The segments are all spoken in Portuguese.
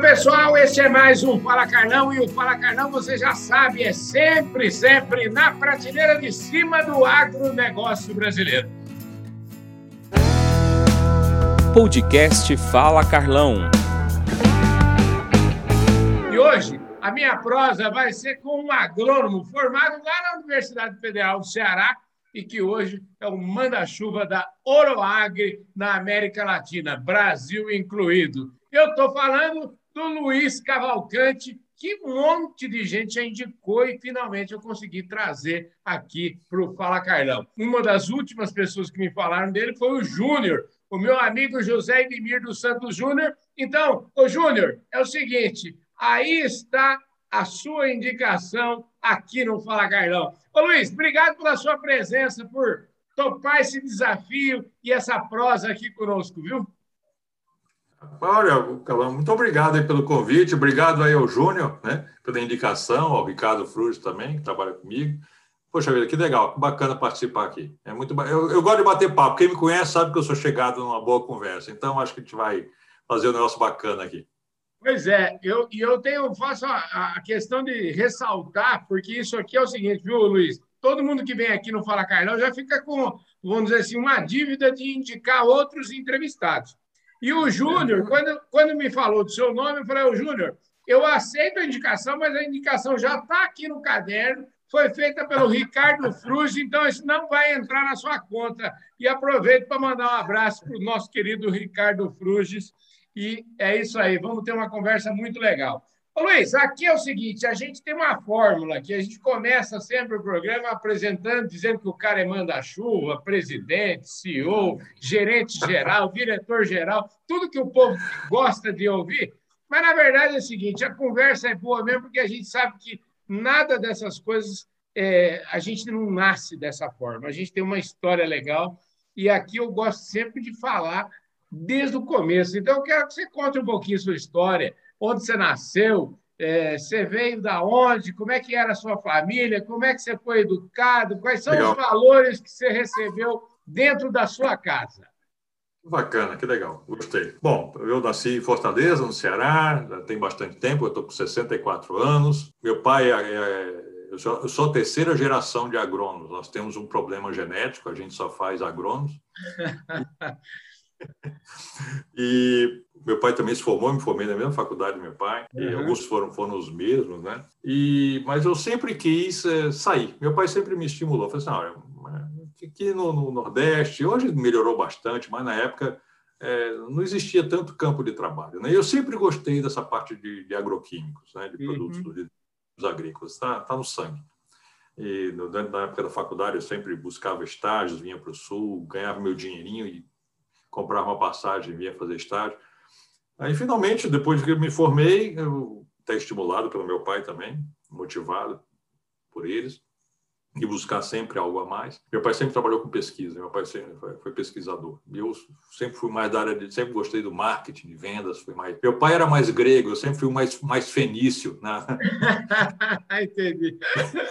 pessoal, este é mais um Fala Carlão e o Fala Carlão, você já sabe, é sempre, sempre na prateleira de cima do agronegócio brasileiro. Podcast Fala Carlão. E hoje a minha prosa vai ser com um agrônomo formado lá na Universidade Federal do Ceará e que hoje é o manda-chuva da Oroagri na América Latina, Brasil incluído. Eu estou falando do Luiz Cavalcante, que um monte de gente já indicou e finalmente eu consegui trazer aqui para o Fala Carlão. Uma das últimas pessoas que me falaram dele foi o Júnior, o meu amigo José Edmir dos Santos Júnior. Então, o Júnior, é o seguinte, aí está a sua indicação aqui no Fala Carlão. Ô Luiz, obrigado pela sua presença, por topar esse desafio e essa prosa aqui conosco, viu? Olha, Calão, muito obrigado aí pelo convite, obrigado aí ao Júnior, né, pela indicação, ao Ricardo Fruz também, que trabalha comigo. Poxa vida, que legal, que bacana participar aqui. É muito eu, eu gosto de bater papo. Quem me conhece sabe que eu sou chegado numa boa conversa. Então, acho que a gente vai fazer um negócio bacana aqui. Pois é, eu, eu tenho, faço a, a, questão de ressaltar, porque isso aqui é o seguinte, viu, Luiz? Todo mundo que vem aqui no Fala Carlão já fica com, vamos dizer assim, uma dívida de indicar outros entrevistados. E o Júnior, quando, quando me falou do seu nome, eu falei, ô Júnior, eu aceito a indicação, mas a indicação já está aqui no caderno, foi feita pelo Ricardo Fruz, então isso não vai entrar na sua conta. E aproveito para mandar um abraço para o nosso querido Ricardo Fruzes. E é isso aí, vamos ter uma conversa muito legal. Ô, Luiz, aqui é o seguinte: a gente tem uma fórmula que a gente começa sempre o programa apresentando, dizendo que o cara é manda-chuva, presidente, CEO, gerente geral, diretor geral, tudo que o povo gosta de ouvir. Mas, na verdade, é o seguinte: a conversa é boa mesmo, porque a gente sabe que nada dessas coisas é, a gente não nasce dessa forma. A gente tem uma história legal e aqui eu gosto sempre de falar desde o começo. Então, eu quero que você conte um pouquinho sua história onde você nasceu, é, você veio da onde, como é que era a sua família, como é que você foi educado, quais são legal. os valores que você recebeu dentro da sua casa. Bacana, que legal, gostei. Bom, eu nasci em Fortaleza, no Ceará, já tem bastante tempo, eu estou com 64 anos. Meu pai é, é eu sou, eu sou a terceira geração de agrônomos. Nós temos um problema genético, a gente só faz agrônomos. e meu pai também se formou, me formei na mesma faculdade do meu pai, uhum. e alguns foram, foram os mesmos, né? E, mas eu sempre quis é, sair. Meu pai sempre me estimulou. Falei assim, olha, aqui no, no, Nordeste, hoje melhorou bastante, mas na época é, não existia tanto campo de trabalho. Né? Eu sempre gostei dessa parte de, de agroquímicos, né? de produtos uhum. agrícolas, está tá no sangue. E no, na época da faculdade eu sempre buscava estágios, vinha para o Sul, ganhava meu dinheirinho e comprava uma passagem, vinha fazer estágio. Aí, finalmente, depois que eu me formei, eu até estimulado pelo meu pai também, motivado por eles, e buscar sempre algo a mais. Meu pai sempre trabalhou com pesquisa, meu pai sempre foi, pesquisador. E eu sempre fui mais da área de, sempre gostei do marketing, de vendas, fui mais. Meu pai era mais grego, eu sempre fui mais mais fenício, né? Entendi.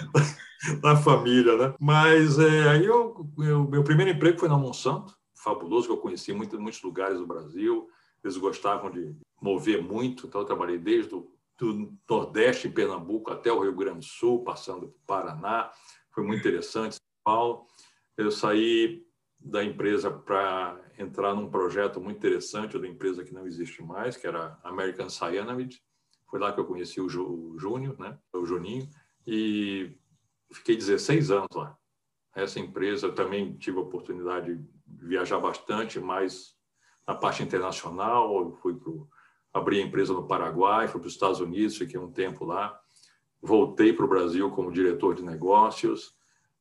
na família, né? Mas é, aí eu, eu, meu primeiro emprego foi na Monsanto, fabuloso que eu conheci muito, muitos lugares do Brasil eles gostavam de mover muito, então eu trabalhei desde o do Nordeste, em Pernambuco, até o Rio Grande do Sul, passando por Paraná, foi muito interessante, São Paulo. Eu saí da empresa para entrar num projeto muito interessante, uma empresa que não existe mais, que era American Cyanamid. Foi lá que eu conheci o, Júnior, né? o Juninho, e fiquei 16 anos lá. Essa empresa também tive a oportunidade de viajar bastante, mas na parte internacional, eu fui pro, abri a empresa no Paraguai, fui para os Estados Unidos, fiquei um tempo lá, voltei para o Brasil como diretor de negócios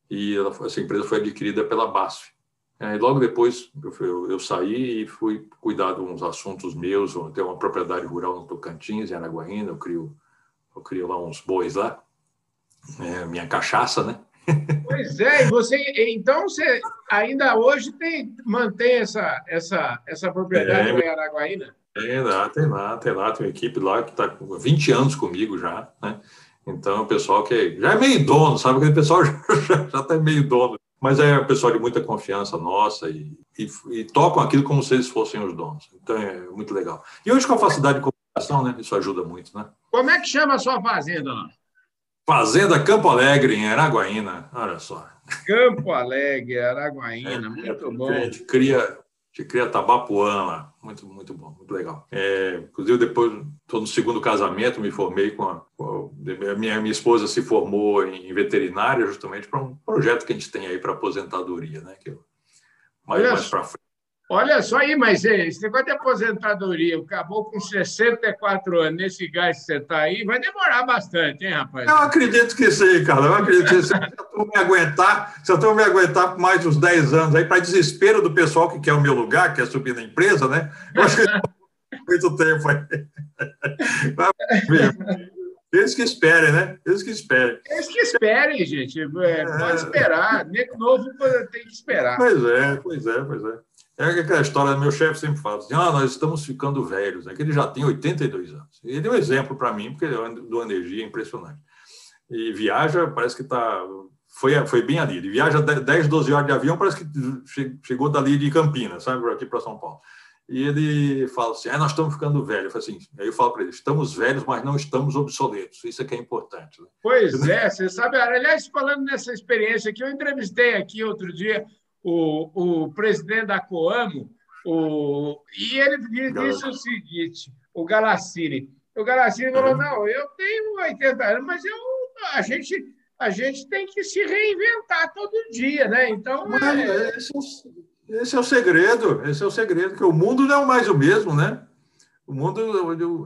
e ela, essa empresa foi adquirida pela BASF. É, logo depois eu, eu, saí e fui cuidar de uns assuntos meus, eu tenho uma propriedade rural no Tocantins, em Araguaína, eu crio, eu crio lá uns bois lá, é, minha cachaça, né? Pois é, e você, então você ainda hoje tem, mantém essa, essa, essa propriedade é, em Araguaína? Tem lá, tem lá, tem lá, tem uma equipe lá que está com 20 anos comigo já, né? Então, o pessoal que já é meio dono, sabe? Aquele pessoal já está meio dono. Mas é um pessoal de muita confiança nossa e, e, e, tocam aquilo como se eles fossem os donos. Então, é muito legal. E hoje, com a facilidade de né? Isso ajuda muito, né? Como é que chama a sua fazenda lá? Fazenda Campo Alegre, em Araguaína. Olha só. Campo Alegre, Araguaína, é, muito bom. A gente cria, gente cria tabapuã lá. Muito, muito bom, muito legal. É, inclusive, depois, estou no segundo casamento, me formei com a, com a minha, minha esposa se formou em veterinária justamente para um projeto que a gente tem aí para aposentadoria, né? Que mais, mais para frente Olha só aí, mas esse negócio de aposentadoria, acabou com 64 anos, nesse gás que você está aí, vai demorar bastante, hein, rapaz? Eu acredito que sim, cara. Eu acredito que sim. Se eu me aguentar, se eu me aguentar por mais uns 10 anos aí, para desespero do pessoal que quer o meu lugar, que quer subir na empresa, né? Eu acho que muito tempo aí. Eles que esperem, né? Eles que esperem. Eles que esperem, gente. É, pode esperar. Nego novo tem que esperar. Pois é, pois é, pois é. É aquela história, meu chefe sempre fala assim, ah, nós estamos ficando velhos, né? que ele já tem 82 anos. Ele deu um exemplo para mim, porque ele do energia é impressionante. E viaja, parece que está... Foi, foi bem ali. Ele viaja 10, 12 horas de avião, parece que chegou dali de Campinas, sabe, aqui para São Paulo. E ele fala assim, ah, nós estamos ficando velhos. Eu falo assim, aí eu falo para ele, estamos velhos, mas não estamos obsoletos. Isso é que é importante. Né? Pois é, você sabe, aliás, falando nessa experiência que eu entrevistei aqui outro dia o, o presidente da Coamo, o, e ele disse o seguinte, o Galassini. O Galassini falou, não, eu tenho 80 anos, mas eu, a, gente, a gente tem que se reinventar todo dia, né? Então... É... Esse, é, esse é o segredo, esse é o segredo, que o mundo não é mais o mesmo, né? O mundo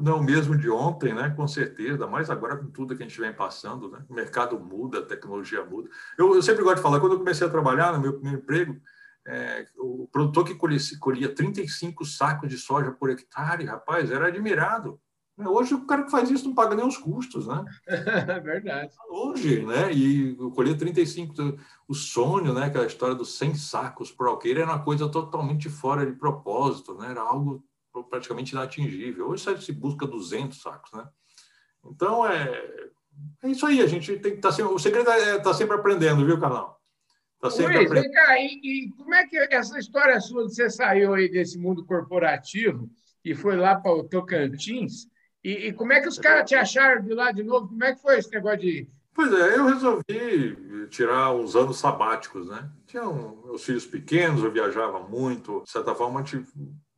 não é o mesmo de ontem, né? com certeza, mas agora com tudo que a gente vem passando, né? o mercado muda, a tecnologia muda. Eu, eu sempre gosto de falar, quando eu comecei a trabalhar no meu primeiro emprego, é, o produtor que colhia, colhia 35 sacos de soja por hectare, rapaz, era admirado. Hoje o cara que faz isso não paga nem os custos, né? É verdade. Hoje, né? E colher 35, o sonho, né? Aquela história dos 100 sacos por alqueire era uma coisa totalmente fora de propósito, né? Era algo praticamente inatingível. Hoje se busca 200 sacos, né? Então, é, é isso aí. A gente tem que estar tá sempre... O segredo é estar tá sempre aprendendo, viu, Canal? Tá sempre Luiz, aprendendo. Cá, e, e, como é que essa história sua de você saiu aí desse mundo corporativo e foi lá para o Tocantins? E, e, como é que os caras te acharam de lá de novo? Como é que foi esse negócio de... Pois é, eu resolvi tirar uns anos sabáticos, né? Tinha um, meus filhos pequenos, eu viajava muito, de certa forma,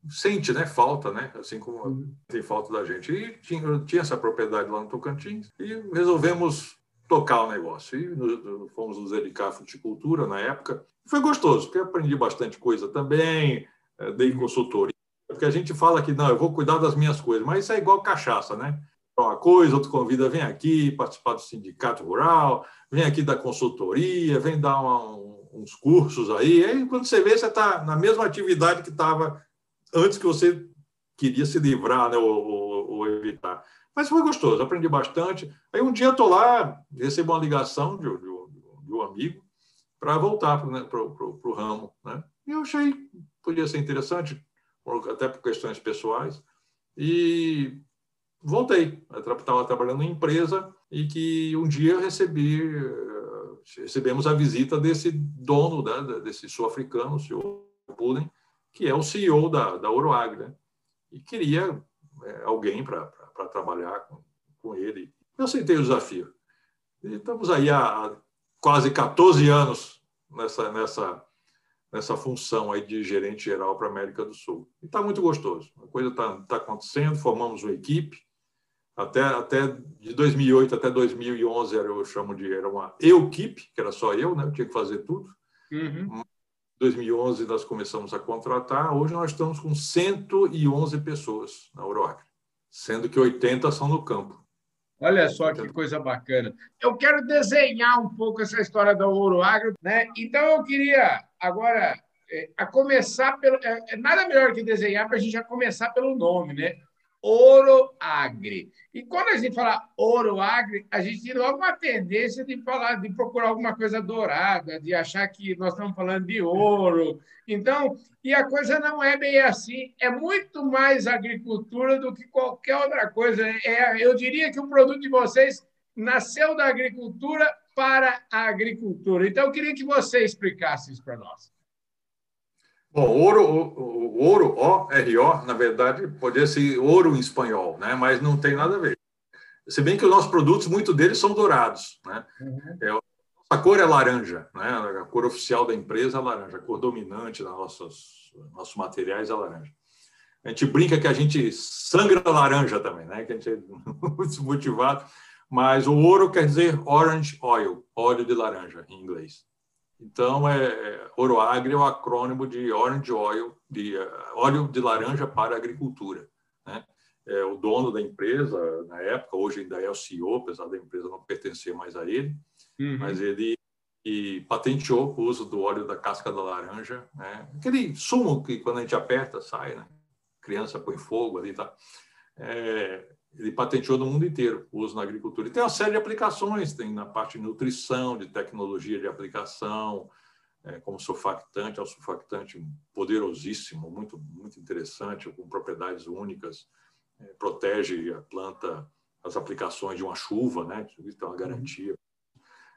sente né, falta, né, assim como uhum. tem falta da gente. E tinha, tinha essa propriedade lá no Tocantins e resolvemos tocar o negócio. E nos, fomos nos dedicar à fruticultura na época. Foi gostoso, porque aprendi bastante coisa também, eh, dei uhum. consultoria. Porque a gente fala que não, eu vou cuidar das minhas coisas, mas isso é igual cachaça, né? Uma coisa, outro convida, vem aqui participar do sindicato rural, vem aqui da consultoria, vem dar uma, uns cursos aí. Aí, quando você vê, você está na mesma atividade que estava antes que você queria se livrar né, ou, ou, ou, evitar. Mas foi gostoso, aprendi bastante. Aí um dia estou lá, recebo uma ligação de, de, de um amigo para voltar para né, o ramo. Né? E eu achei podia ser interessante, até por questões pessoais. E voltei. Estava trabalhando em empresa e que um dia recebi, eh, recebemos a visita desse dono, né, desse sul-africano, o senhor Pullen, que é o CEO da, da Oroag, né? E queria é, alguém para trabalhar com, com ele. Eu aceitei o desafio. E estamos aí há quase 14 anos nessa, nessa, nessa função aí de gerente geral para a América do Sul. E está muito gostoso. A coisa está tá acontecendo, formamos uma equipe. Até, até de 2008 até 2011 era, eu chamo de era uma eu-equipe, que era só eu, né? eu tinha que fazer tudo. Uhum. 2011 nós começamos a contratar, hoje nós estamos com 111 pessoas na Euroacre, sendo que 80 são no campo. Olha só que coisa bacana. Eu quero desenhar um pouco essa história da Ouro Agro, né? Então eu queria agora é, a começar pelo é, é nada melhor que desenhar para a gente já começar pelo nome, né? Oroagri. E quando a gente fala Oroagri, a gente tem logo uma tendência de falar, de procurar alguma coisa dourada, de achar que nós estamos falando de ouro. Então, e a coisa não é bem assim, é muito mais agricultura do que qualquer outra coisa. É, eu diria que o produto de vocês nasceu da agricultura para a agricultura. Então, eu queria que você explicasse isso para nós. Bom, ouro, o, o ouro, O-R-O, na verdade, poderia ser ouro em espanhol, né? mas não tem nada a ver. Se bem que os nossos produtos, muitos deles são dourados. Né? Uhum. É, a cor é laranja, né? a cor oficial da empresa é laranja, a cor dominante dos nossos, nossos materiais é laranja. A gente brinca que a gente sangra laranja também, né? que a gente é muito motivado, mas o ouro quer dizer orange oil, óleo de laranja em inglês. Então, é, é Oroagri é o acrônimo de Orange Oil, de uh, óleo de laranja para agricultura. Né? É, o dono da empresa, na época, hoje ainda é o CEO, apesar da empresa não pertencer mais a ele, uhum. mas ele e patenteou o uso do óleo da casca da laranja, né? aquele sumo que quando a gente aperta sai, né? criança põe fogo ali, tá? É, ele patenteou no mundo inteiro o uso na agricultura. E tem uma série de aplicações, tem na parte de nutrição, de tecnologia de aplicação, é, como surfactante, é um surfactante poderosíssimo, muito, muito interessante, com propriedades únicas, é, protege a planta as aplicações de uma chuva, né? Isso é uma garantia.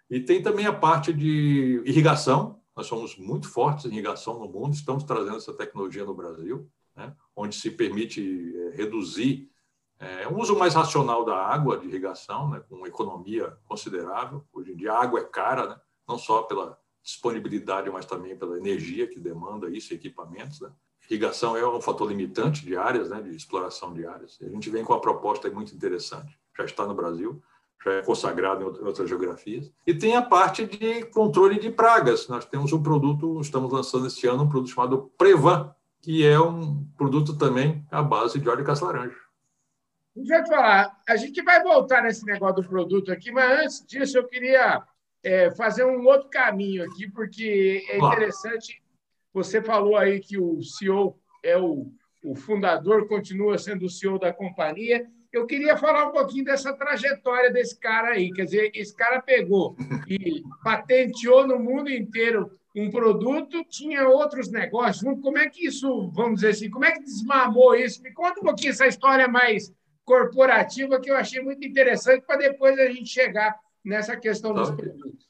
E tem também a parte de irrigação, nós somos muito fortes em irrigação no mundo, estamos trazendo essa tecnologia no Brasil, né? onde se permite é, reduzir é um uso mais racional da água de irrigação, né, com economia considerável. Hoje em dia a água é cara, né, não só pela disponibilidade, mas também pela energia que demanda isso, equipamentos. Né. Irrigação é um fator limitante de áreas, né, de exploração de áreas. A gente vem com uma proposta muito interessante. Já está no Brasil, já é consagrado em outras geografias. E tem a parte de controle de pragas. Nós temos um produto, estamos lançando este ano um produto chamado Prevan, que é um produto também à base de óleo de laranja. Deixa eu te falar, a gente vai voltar nesse negócio do produto aqui, mas antes disso eu queria é, fazer um outro caminho aqui, porque é interessante. Você falou aí que o CEO é o, o fundador, continua sendo o CEO da companhia. Eu queria falar um pouquinho dessa trajetória desse cara aí. Quer dizer, esse cara pegou e patenteou no mundo inteiro um produto, tinha outros negócios. Como é que isso, vamos dizer assim, como é que desmamou isso? Me conta um pouquinho essa história mais corporativa que eu achei muito interessante para depois a gente chegar nessa questão dos produtos.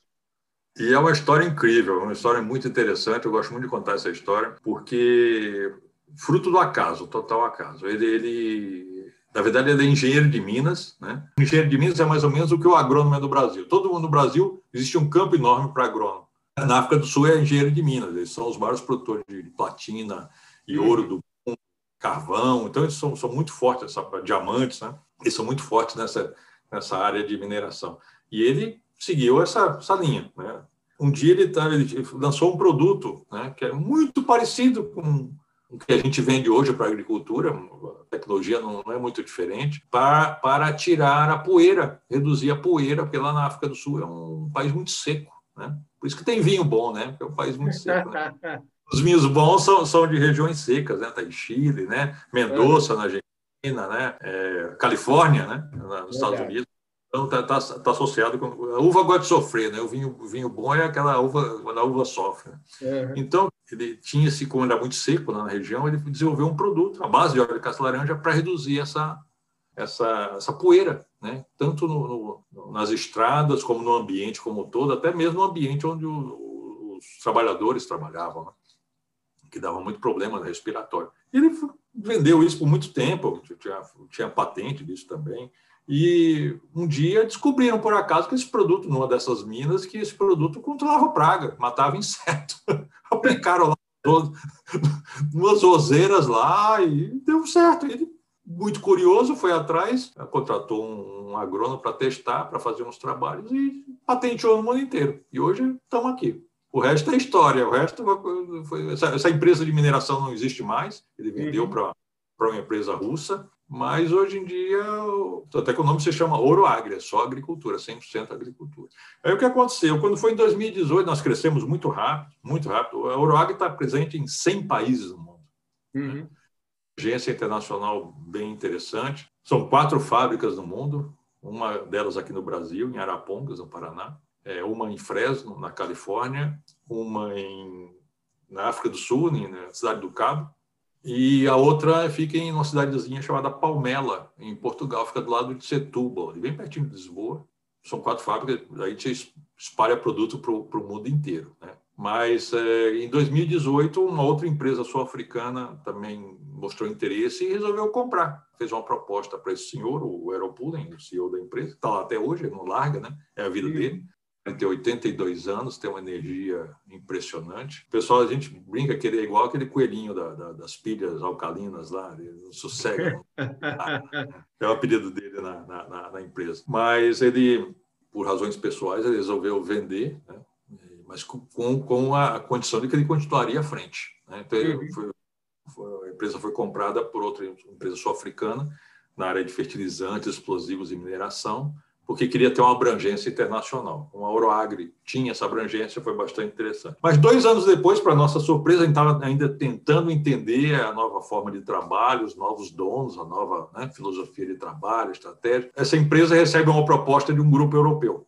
E é uma história incrível, uma história muito interessante. Eu gosto muito de contar essa história, porque fruto do acaso, total acaso. Ele, ele na verdade, ele é engenheiro de Minas. Né? O engenheiro de Minas é mais ou menos o que o agrônomo é do Brasil. Todo mundo no Brasil existe um campo enorme para agrônomo. Na África do Sul é engenheiro de Minas. Eles são os maiores produtores de platina e ouro do carvão, então eles são, são muito fortes, essa, diamantes, né? Eles são muito fortes nessa, nessa área de mineração. E ele seguiu essa, essa linha, né? Um dia ele, tá, ele lançou um produto né, que é muito parecido com o que a gente vende hoje para a agricultura, a tecnologia não, não, é muito diferente, para, para tirar a poeira, reduzir a poeira, porque lá na África do Sul é um país muito seco. Né? Por isso que tem vinho bom, né? Porque é um país muito seco. Né? Os vinhos bons são, são de regiões secas, né? Tá em Chile, né? Mendoza, é. na Argentina, né? É, Califórnia, né? Nos Estados Unidos. Então, está tá, tá associado com. A uva gosta de sofrer, né? O vinho, o vinho bom é aquela uva, quando a uva sofre. Né? Uhum. Então, ele tinha esse, como era muito seco na região, ele desenvolveu um produto, a base de óleo de casca-laranja, para reduzir essa, essa, essa poeira, né? tanto no, no, nas estradas, como no ambiente como todo, até mesmo no ambiente onde o, os trabalhadores trabalhavam. Né? Que dava muito problema respiratório. Ele vendeu isso por muito tempo, tinha, tinha patente disso também. E um dia descobriram, por acaso, que esse produto, numa dessas minas, que esse produto controlava praga, matava inseto. Aplicaram lá duas roseiras lá e deu certo. Ele, muito curioso, foi atrás, contratou um, um agrônomo para testar, para fazer uns trabalhos e patenteou no mundo inteiro. E hoje estamos aqui. O resto é história. O resto foi, essa, essa, empresa de mineração não existe mais. Ele vendeu uhum. para para uma empresa russa, mas hoje em dia, até que o nome se chama Ouro Agri, é só agricultura, 100% agricultura. Aí o que aconteceu? Quando foi em 2018, nós crescemos muito rápido, muito rápido. A Ouro Agri está presente em 100 países no mundo. Uhum. Agência internacional bem interessante. São quatro fábricas no mundo, uma delas aqui no Brasil, em Arapongas, no Paraná é, uma em Fresno, na Califórnia, uma em, na África do Sul, na cidade do Cabo, e a outra fica em uma cidadezinha chamada Palmela, em Portugal, fica do lado de Setúbal, bem pertinho de Lisboa. São quatro fábricas, aí a gente espalha produto para o mundo inteiro. Né? Mas é, em 2018, uma outra empresa sul-africana também mostrou interesse e resolveu comprar. Fez uma proposta para esse senhor, o Aeropulen, o CEO da empresa, está lá até hoje, não larga, né? É a vida dele. Ele tem 82 anos, tem uma energia impressionante. O pessoal, a gente brinca que ele é igual aquele coelhinho da, da, das pilhas alcalinas lá, ele não sossega. é o apelido dele na, na, na, empresa. Mas ele, por razões pessoais, ele resolveu vender, né? mas com, com a condição de que ele continuaria à frente. Né? Então, uhum. foi, foi, a empresa foi comprada por outra empresa sul-africana na área de fertilizantes, explosivos e mineração, porque queria ter uma abrangência internacional. Então, a Oroagri tinha essa abrangência, foi bastante interessante. Mas dois anos depois, para nossa surpresa, a gente estava ainda tentando entender a nova forma de trabalho, os novos donos, a nova né, filosofia de trabalho, estratégia. Essa empresa recebe uma proposta de um grupo europeu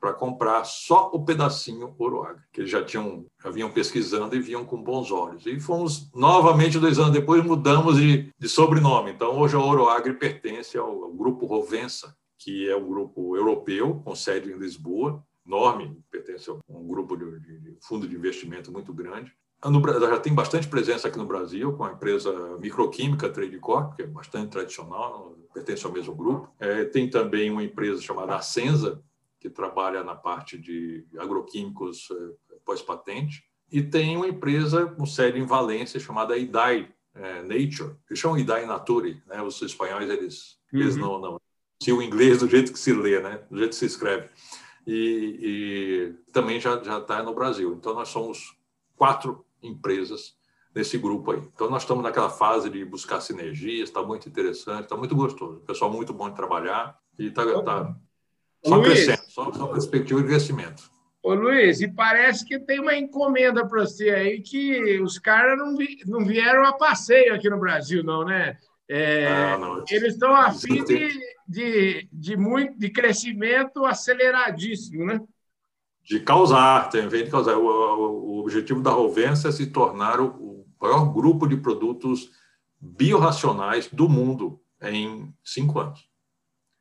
para comprar só o pedacinho Oroagri, que eles já tinham, já vinham pesquisando e viam com bons olhos. E fomos novamente dois anos depois mudamos de, de sobrenome. Então hoje a Oroagri pertence ao, ao grupo Rovensa, que é um grupo europeu com sede em Lisboa, enorme, pertence a um grupo de, de, fundo de investimento muito grande. No, já tem bastante presença aqui no Brasil, com a empresa Microquímica Trade Corp, que é bastante tradicional, pertence ao mesmo grupo. É, tem também uma empresa chamada Ascensa, que trabalha na parte de agroquímicos eh, pós-patente, e tem uma empresa com sede em Valência chamada IDAI é, Nature, que chamam IDAI Nature, né? Os espanhóis eles, uhum. eles não, não se o inglês do jeito que se lê, né? Do jeito que se escreve. E, e também já já está no Brasil. Então nós somos quatro empresas nesse grupo aí. Então nós estamos naquela fase de buscar sinergias, está muito interessante, está muito gostoso. Pessoal muito bom de trabalhar e está tá, só Luiz, crescendo, só, só perspectiva de investimento. Ô Luiz, e parece que tem uma encomenda para você aí que os caras não, vi, não vieram a passeio aqui no Brasil, não, né? É, ah, não. Eles estão a fim de, de, de, muito, de crescimento aceleradíssimo, né? De causar, tem vem de causar. O, o, objetivo da Rovensa é se tornar o, o maior grupo de produtos biorracionais do mundo em cinco anos.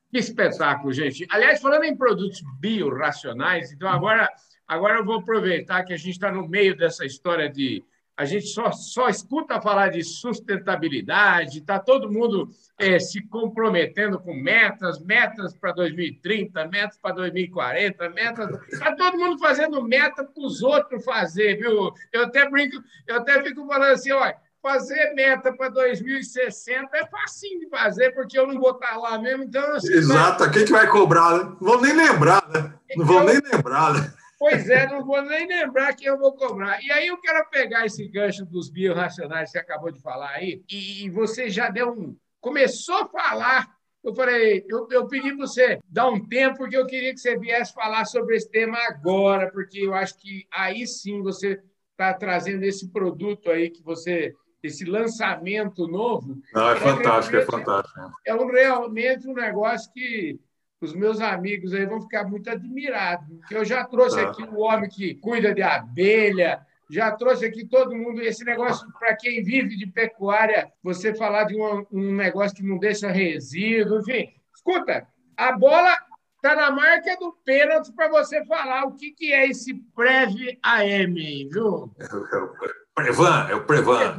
Que espetáculo, gente. Aliás, falando em produtos biorracionais, então agora, agora eu vou aproveitar que a gente está no meio dessa história de. A gente só, só escuta falar de sustentabilidade, está todo mundo é, se comprometendo com metas, metas para 2030, metas para 2040, metas. Está todo mundo fazendo meta para os outros fazer, viu? Eu até brinco, eu até fico falando assim, olha fazer meta para 2060 é facinho de fazer, porque eu não vou estar lá mesmo. Então, assim, Exato, quem que vai cobrar, né? Não vou nem lembrar, né? Não vou nem lembrar, né? Pois é, não vou nem lembrar que eu vou cobrar. E aí eu quero pegar esse gancho dos biorracionais que você acabou de falar aí, e você já deu um. Começou a falar. Eu falei, eu, eu pedi para você dar um tempo, porque eu queria que você viesse falar sobre esse tema agora, porque eu acho que aí sim você está trazendo esse produto aí que você esse lançamento novo. Não, é, é fantástico, é fantástico. É um, realmente um negócio que os meus amigos aí vão ficar muito admirados, porque eu já trouxe tá. aqui o homem que cuida de abelha, já trouxe aqui todo mundo esse negócio para quem vive de pecuária, você falar de um, um negócio que não deixa resíduo, enfim. Escuta, a bola está na marca do pênalti para você falar o que, que é esse Prev AM, viu? É, é, Prevan, é o Prevan.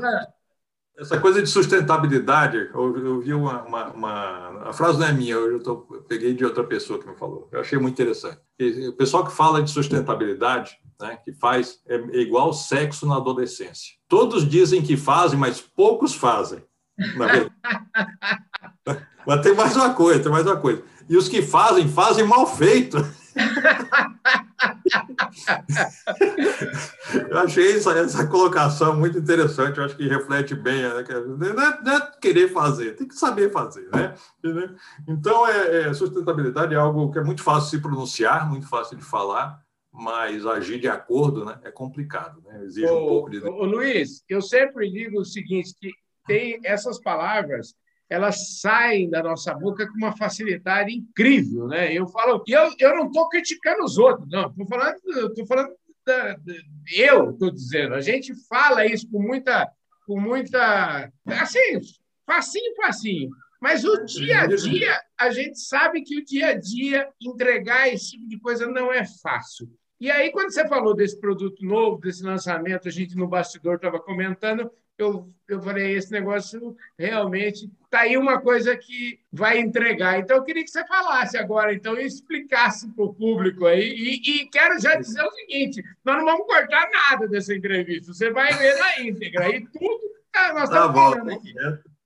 Essa coisa de sustentabilidade, eu, eu vi uma, uma, uma, A frase não é minha, eu, tô, eu, peguei de outra pessoa que me falou. Eu achei muito interessante. E, o pessoal que fala de sustentabilidade, né, que faz, é, é igual sexo na adolescência. Todos dizem que fazem, mas poucos fazem. mas tem mais uma coisa, tem mais uma coisa. E os que fazem, fazem mal feito. Eu achei essa, essa colocação muito interessante, eu acho que reflete bem, né? não, é, não, é, querer fazer, tem que saber fazer, né? Então, é, é, sustentabilidade é algo que é muito fácil de se pronunciar, muito fácil de falar, mas agir de acordo né, é complicado, né? exige ô, um pouco de... Ô, Luiz, eu sempre digo o seguinte, que tem essas palavras elas saem da nossa boca com uma facilidade incrível, né? Eu falo, eu, eu não estou criticando os outros, não, estou falando, estou falando da, da, eu estou dizendo, a gente fala isso com muita, com muita, assim, facinho, facinho. Mas o dia a dia, a gente sabe que o dia a dia entregar esse tipo de coisa não é fácil. E aí, quando você falou desse produto novo, desse lançamento, a gente no bastidor estava comentando, eu, eu falei, esse negócio realmente está aí uma coisa que vai entregar. Então, eu queria que você falasse agora, então, e explicasse para o público aí. E, e, quero já dizer o seguinte: nós não vamos cortar nada dessa entrevista, você vai ver na íntegra. E tudo ah, nós tá estamos bom. falando aqui.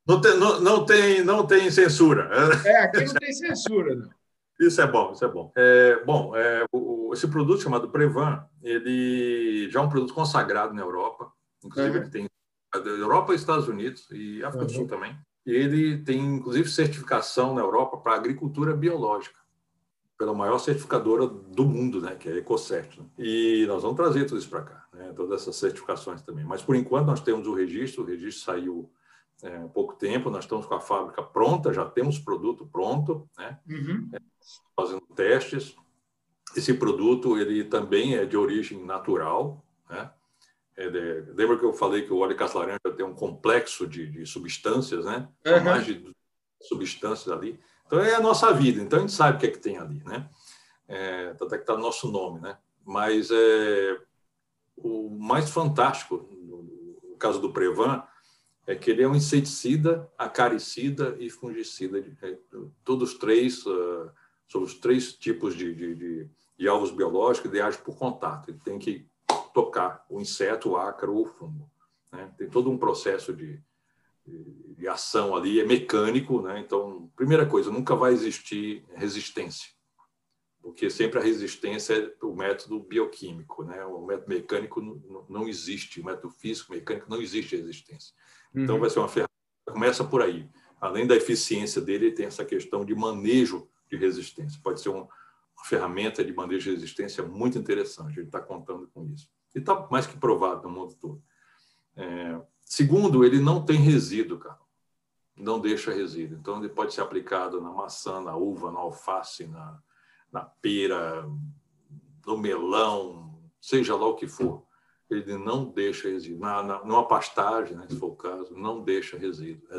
Não tem, não, não, tem, não tem censura. É, aqui não tem censura, não. Isso é bom, isso é bom. É, bom, é, o, esse produto chamado Prevan, ele já é um produto consagrado na Europa. Inclusive, uhum. ele tem Europa, Estados Unidos e África uhum. do Sul também. E ele tem, inclusive, certificação na Europa para agricultura biológica, pela maior certificadora do mundo, né, que é a EcoCert. Né? E nós vamos trazer tudo isso para cá, né, todas essas certificações também. Mas, por enquanto, nós temos o registro, o registro saiu é, pouco tempo, nós estamos com a fábrica pronta, já temos produto pronto, né, uhum. é, fazendo testes. Esse produto ele também é de origem natural, né? É de, lembra que eu falei que o óleo caça-laranja tem um complexo de, de substâncias, né? Uhum. Mais de substâncias ali. Então é a nossa vida, então a gente sabe o que é que tem ali, né? É, tanto é que está no nosso nome, né? Mas é, o mais fantástico no, caso do Prevan é que ele é um inseticida, acaricida e fungicida. É, todos três, uh, sobre os três tipos de, de, de, de alvos biológicos, age por contato. Ele tem que tocar o inseto, o ácaro ou o fungo. Né? Tem todo um processo de, de, ação ali, é mecânico, né? então, primeira coisa, nunca vai existir resistência, porque sempre a resistência é o método bioquímico, né? o método mecânico não existe, o método físico, mecânico, não existe resistência. Então, uhum. vai ser uma ferramenta, começa por aí. Além da eficiência dele, tem essa questão de manejo de resistência. Pode ser um, uma ferramenta de manejo de resistência muito interessante, a gente está contando com isso. E está mais que provado no mundo todo. É, segundo, ele não tem resíduo, cara. Não deixa resíduo. Então, ele pode ser aplicado na maçã, na uva, na alface, na, na pera, no melão, seja lá o que for. Ele não deixa resíduo. Na, na, numa pastagem, né, se for o caso, não deixa resíduo. É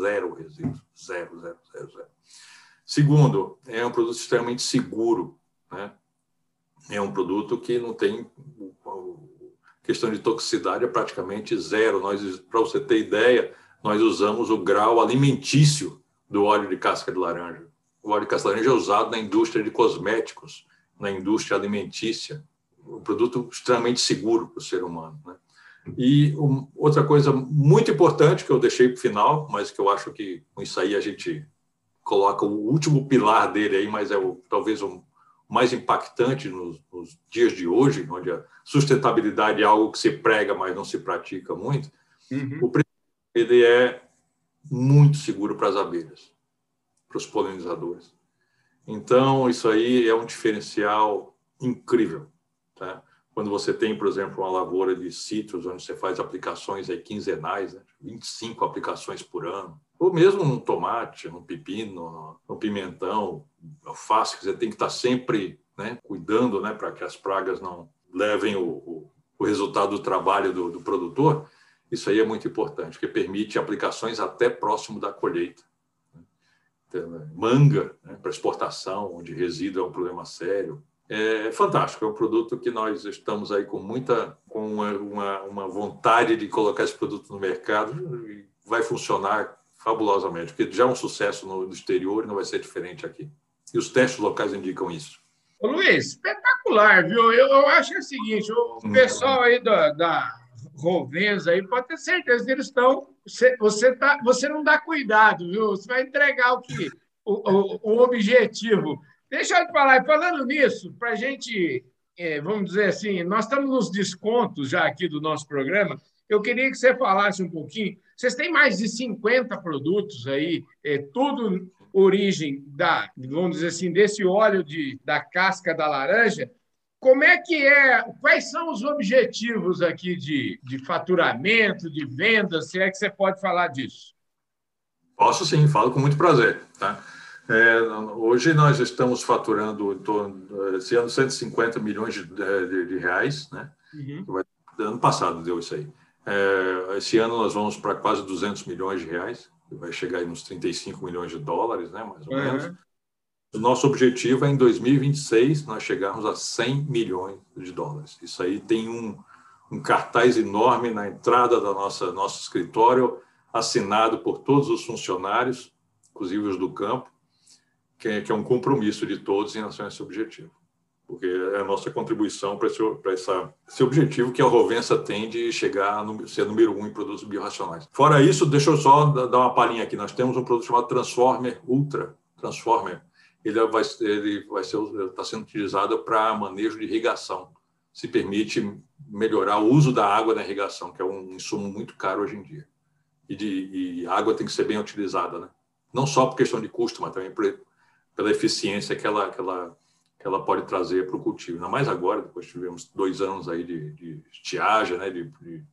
zero resíduo. Zero, zero, zero, zero. Segundo, é um produto extremamente seguro. Né? É um produto que não tem questão de toxicidade é praticamente zero. Nós, para você ter ideia, nós usamos o grau alimentício do óleo de casca de laranja. O óleo de casca de laranja é usado na indústria de cosméticos, na indústria alimentícia. Um produto extremamente seguro para o ser humano. Né? E um, outra coisa muito importante que eu deixei para o final, mas que eu acho que com isso aí a gente coloca o último pilar dele aí, mas é o, talvez um, mais impactante nos, nos, dias de hoje, onde a sustentabilidade é algo que se prega, mas não se pratica muito, uhum. o ele é muito seguro para as abelhas, para os polinizadores. Então, isso aí é um diferencial incrível. Tá? Quando você tem, por exemplo, uma lavoura de citros, onde você faz aplicações aí quinzenais, né? 25 aplicações por ano, ou mesmo no tomate, no pepino, no pimentão, alface, você tem que estar sempre né, cuidando né, para que as pragas não levem o, o, o resultado do trabalho do, do, produtor. Isso aí é muito importante, porque permite aplicações até próximo da colheita. Né. Manga né, para exportação, onde resíduo é um problema sério. É fantástico, é um produto que nós estamos aí com muita, com uma, uma, uma vontade de colocar esse produto no mercado e vai funcionar fabulosamente, porque já é um sucesso no, no exterior e não vai ser diferente aqui. E os testes locais indicam isso. Ô, Luiz, espetacular, viu? Eu, eu acho é o seguinte, o hum. pessoal aí da, da Rovenza aí pode ter certeza que eles estão. Você, você, tá, você não dá cuidado, viu? Você vai entregar o que? O, o, o objetivo. Deixa eu te falar, falando nisso, para a gente, é, vamos dizer assim, nós estamos nos descontos já aqui do nosso programa. Eu queria que você falasse um pouquinho. Vocês têm mais de 50 produtos aí, é, tudo origem da, vamos dizer assim, desse óleo de, da casca da laranja. Como é que é? Quais são os objetivos aqui de, de faturamento, de vendas? Se é que você pode falar disso? Posso sim, falo com muito prazer. Tá? É, hoje nós estamos faturando em torno, esse ano 150 milhões de, de, de reais, né? Uhum. Ano passado deu isso aí. É, esse ano nós vamos para quase 200 milhões de reais, vai chegar aí nos 35 milhões de dólares, né, mais ou uhum. menos. O nosso objetivo é em 2026 nós chegarmos a 100 milhões de dólares. Isso aí tem um, um cartaz enorme na entrada da nossa nosso escritório, assinado por todos os funcionários, inclusive os do campo, que é, que é um compromisso de todos em relação a esse objetivo porque é a nossa contribuição para esse, esse objetivo que a Rovensa tem de chegar a ser número um em produtos biorracionais. Fora isso, deixa eu só dar uma palhinha aqui. Nós temos um produto chamado Transformer Ultra. Transformer. Ele vai, ele vai ser está sendo utilizado para manejo de irrigação. Se permite melhorar o uso da água na irrigação, que é um insumo muito caro hoje em dia. E, de, e a água tem que ser bem utilizada, né? Não só por questão de custo, mas também por, pela eficiência que ela, que ela que ela pode trazer para o cultivo. Ainda mais agora, depois tivemos dois anos aí de, de estiagem, né, de, de,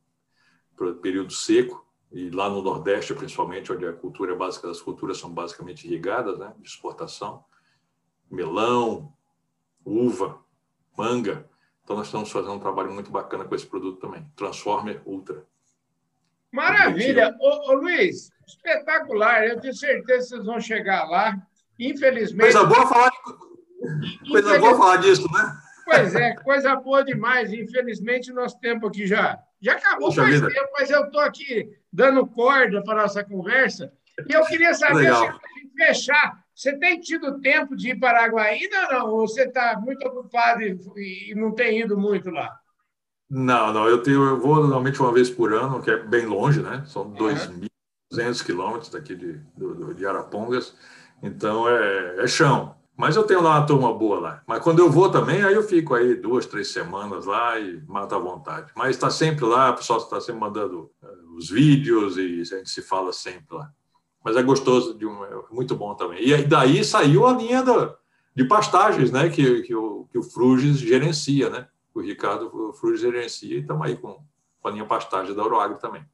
período seco, e lá no Nordeste, principalmente, onde a cultura básica das culturas são basicamente irrigadas, né, de exportação, melão, uva, manga. Então, nós estamos fazendo um trabalho muito bacana com esse produto também, Transformer Ultra. Maravilha! Ô, ô, Luiz, espetacular! Eu tenho certeza que vocês vão chegar lá. Infelizmente. Coisa boa falar Coisa boa falar disso, né? Pois é, coisa boa demais. Infelizmente, nosso tempo aqui já, já acabou Puxa faz vida. tempo, mas eu estou aqui dando corda para a nossa conversa. E eu queria saber, Legal. se a gente fechar, você tem tido tempo de ir para Araguaína ou não? Ou você está muito ocupado e, e, não tem ido muito lá? Não, não. Eu, tenho, eu vou normalmente uma vez por ano, que é bem longe, né? São uhum. 2.200 quilômetros daqui de, de, de Arapongas. Então, é, é chão. Mas eu tenho lá uma turma boa lá. Mas quando eu vou também, aí eu fico aí duas, três semanas lá e mato à vontade. Mas está sempre lá, o pessoal está sempre mandando uh, os vídeos e a gente se fala sempre lá. Mas é gostoso, de um, é muito bom também. E daí saiu a linha do, de pastagens, né? Que, que, o, que o Fruges gerencia, né? O Ricardo Fruges gerencia e estamos aí com, com a linha pastagem da Oroagro também.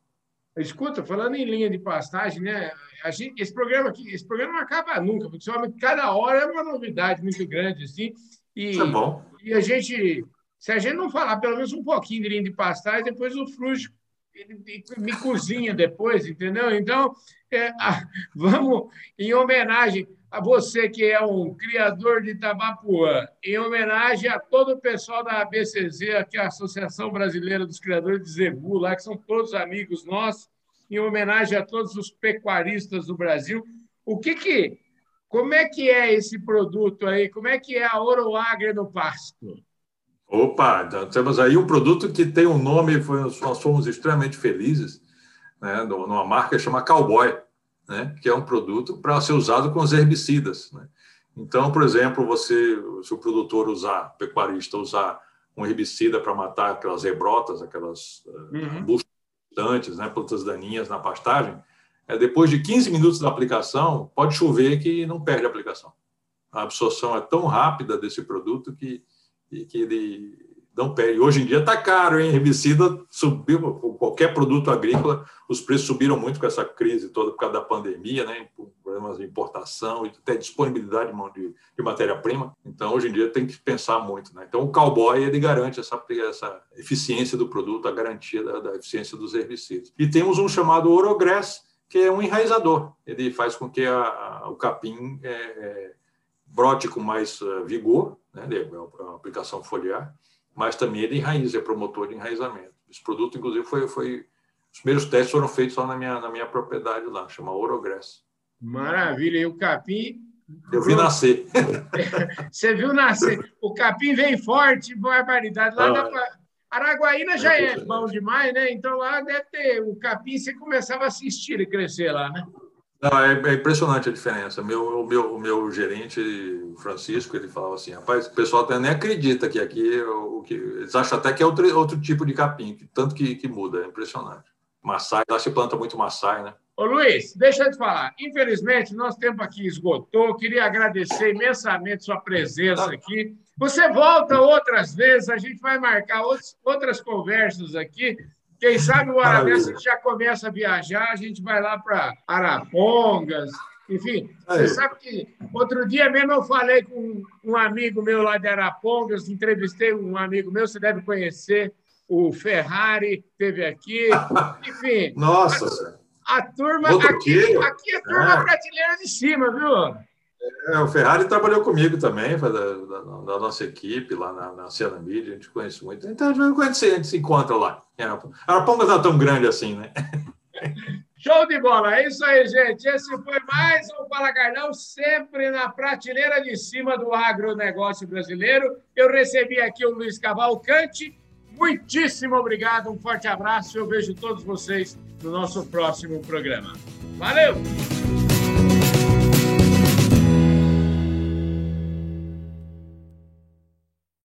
Escuta, falando em linha de pastagem, né? Gente, esse programa aqui, esse programa não acaba nunca, porque cada hora é uma novidade muito grande, assim. E, Isso é bom. E a gente, se a gente não falar pelo menos um pouquinho de linha de pastagem, depois o Fruge me cozinha depois, entendeu? Então, é, vamos, em homenagem a você que é um criador de Tabapuã, em homenagem a todo o pessoal da ABCZ, que é a Associação Brasileira dos Criadores de Zebu, lá que são todos amigos nossos, em homenagem a todos os pecuaristas do Brasil. O que que, como é que é esse produto aí? Como é que é a Oroagre no Pasto? Opa, então temos aí um produto que tem um nome, nós fomos extremamente felizes, né, numa marca chamada Cowboy né, que é um produto para ser usado com os herbicidas. Né? Então, por exemplo, você, se o produtor usar, o pecuarista usar um herbicida para matar aquelas rebrotas, aquelas eh, uhum. uh, né, plantas daninhas na pastagem, é, depois de 15 minutos da aplicação, pode chover que não perde a aplicação. A absorção é tão rápida desse produto que, que ele não perde. Hoje em dia está caro, hein? Herbicida subiu, qualquer produto agrícola, os preços subiram muito com essa crise toda por causa da pandemia, né? Problemas de importação e até disponibilidade de, de matéria-prima. Então, hoje em dia tem que pensar muito, né? Então, o cowboy ele garante essa, essa eficiência do produto, a garantia da, da eficiência dos herbicidas. E temos um chamado Orograss, que é um enraizador. Ele faz com que a, a, o capim é, é, brote com mais uh, vigor, né? É uma aplicação foliar mas também ele enraiza, é promotor de enraizamento. Esse produto, inclusive, foi, foi os primeiros testes foram feitos lá na minha, na minha propriedade lá, chama Orogress. Maravilha, e o capim. Eu vi nascer. Você viu nascer. O capim vem forte, barbaridade. Lá ah, na Araguaína já é, é bom demais, né? Então lá deve ter o capim, você começava a assistir e crescer lá, né? Não, é, é, impressionante a diferença. Meu, o, meu, o meu gerente, o Francisco, ele falava assim: rapaz, o pessoal até nem acredita que aqui, o, que, eles acham até que é outro, outro tipo de capim, tanto que, que muda, é impressionante. Maçai, lá se planta muito maçai, né? Ô Luiz, deixa eu te falar. Infelizmente, nosso tempo aqui esgotou. Queria agradecer imensamente sua presença aqui. Você volta outras vezes, a gente vai marcar outras conversas aqui. Quem sabe o hora dessa a gente já começa a viajar, a gente vai lá para Arapongas, enfim. Você sabe que outro dia mesmo eu falei com um amigo meu lá de Arapongas, entrevistei um amigo meu, você deve conhecer, o Ferrari, teve aqui, enfim. Nossa! A, a turma, aqui, aqui é turma é. prateleira de cima, viu? É, o Ferrari trabalhou comigo também, da, da, da nossa equipe lá na, na Mídia, a gente conhece muito. Então, a gente, a gente se encontra lá. Arapongas não é tão grande assim, né? Show de bola! É isso aí, gente. Esse foi mais um Fala Carlão, sempre na prateleira de cima do agronegócio brasileiro. Eu recebi aqui o Luiz Cavalcante. Muitíssimo obrigado, um forte abraço. Eu vejo todos vocês no nosso próximo programa. Valeu!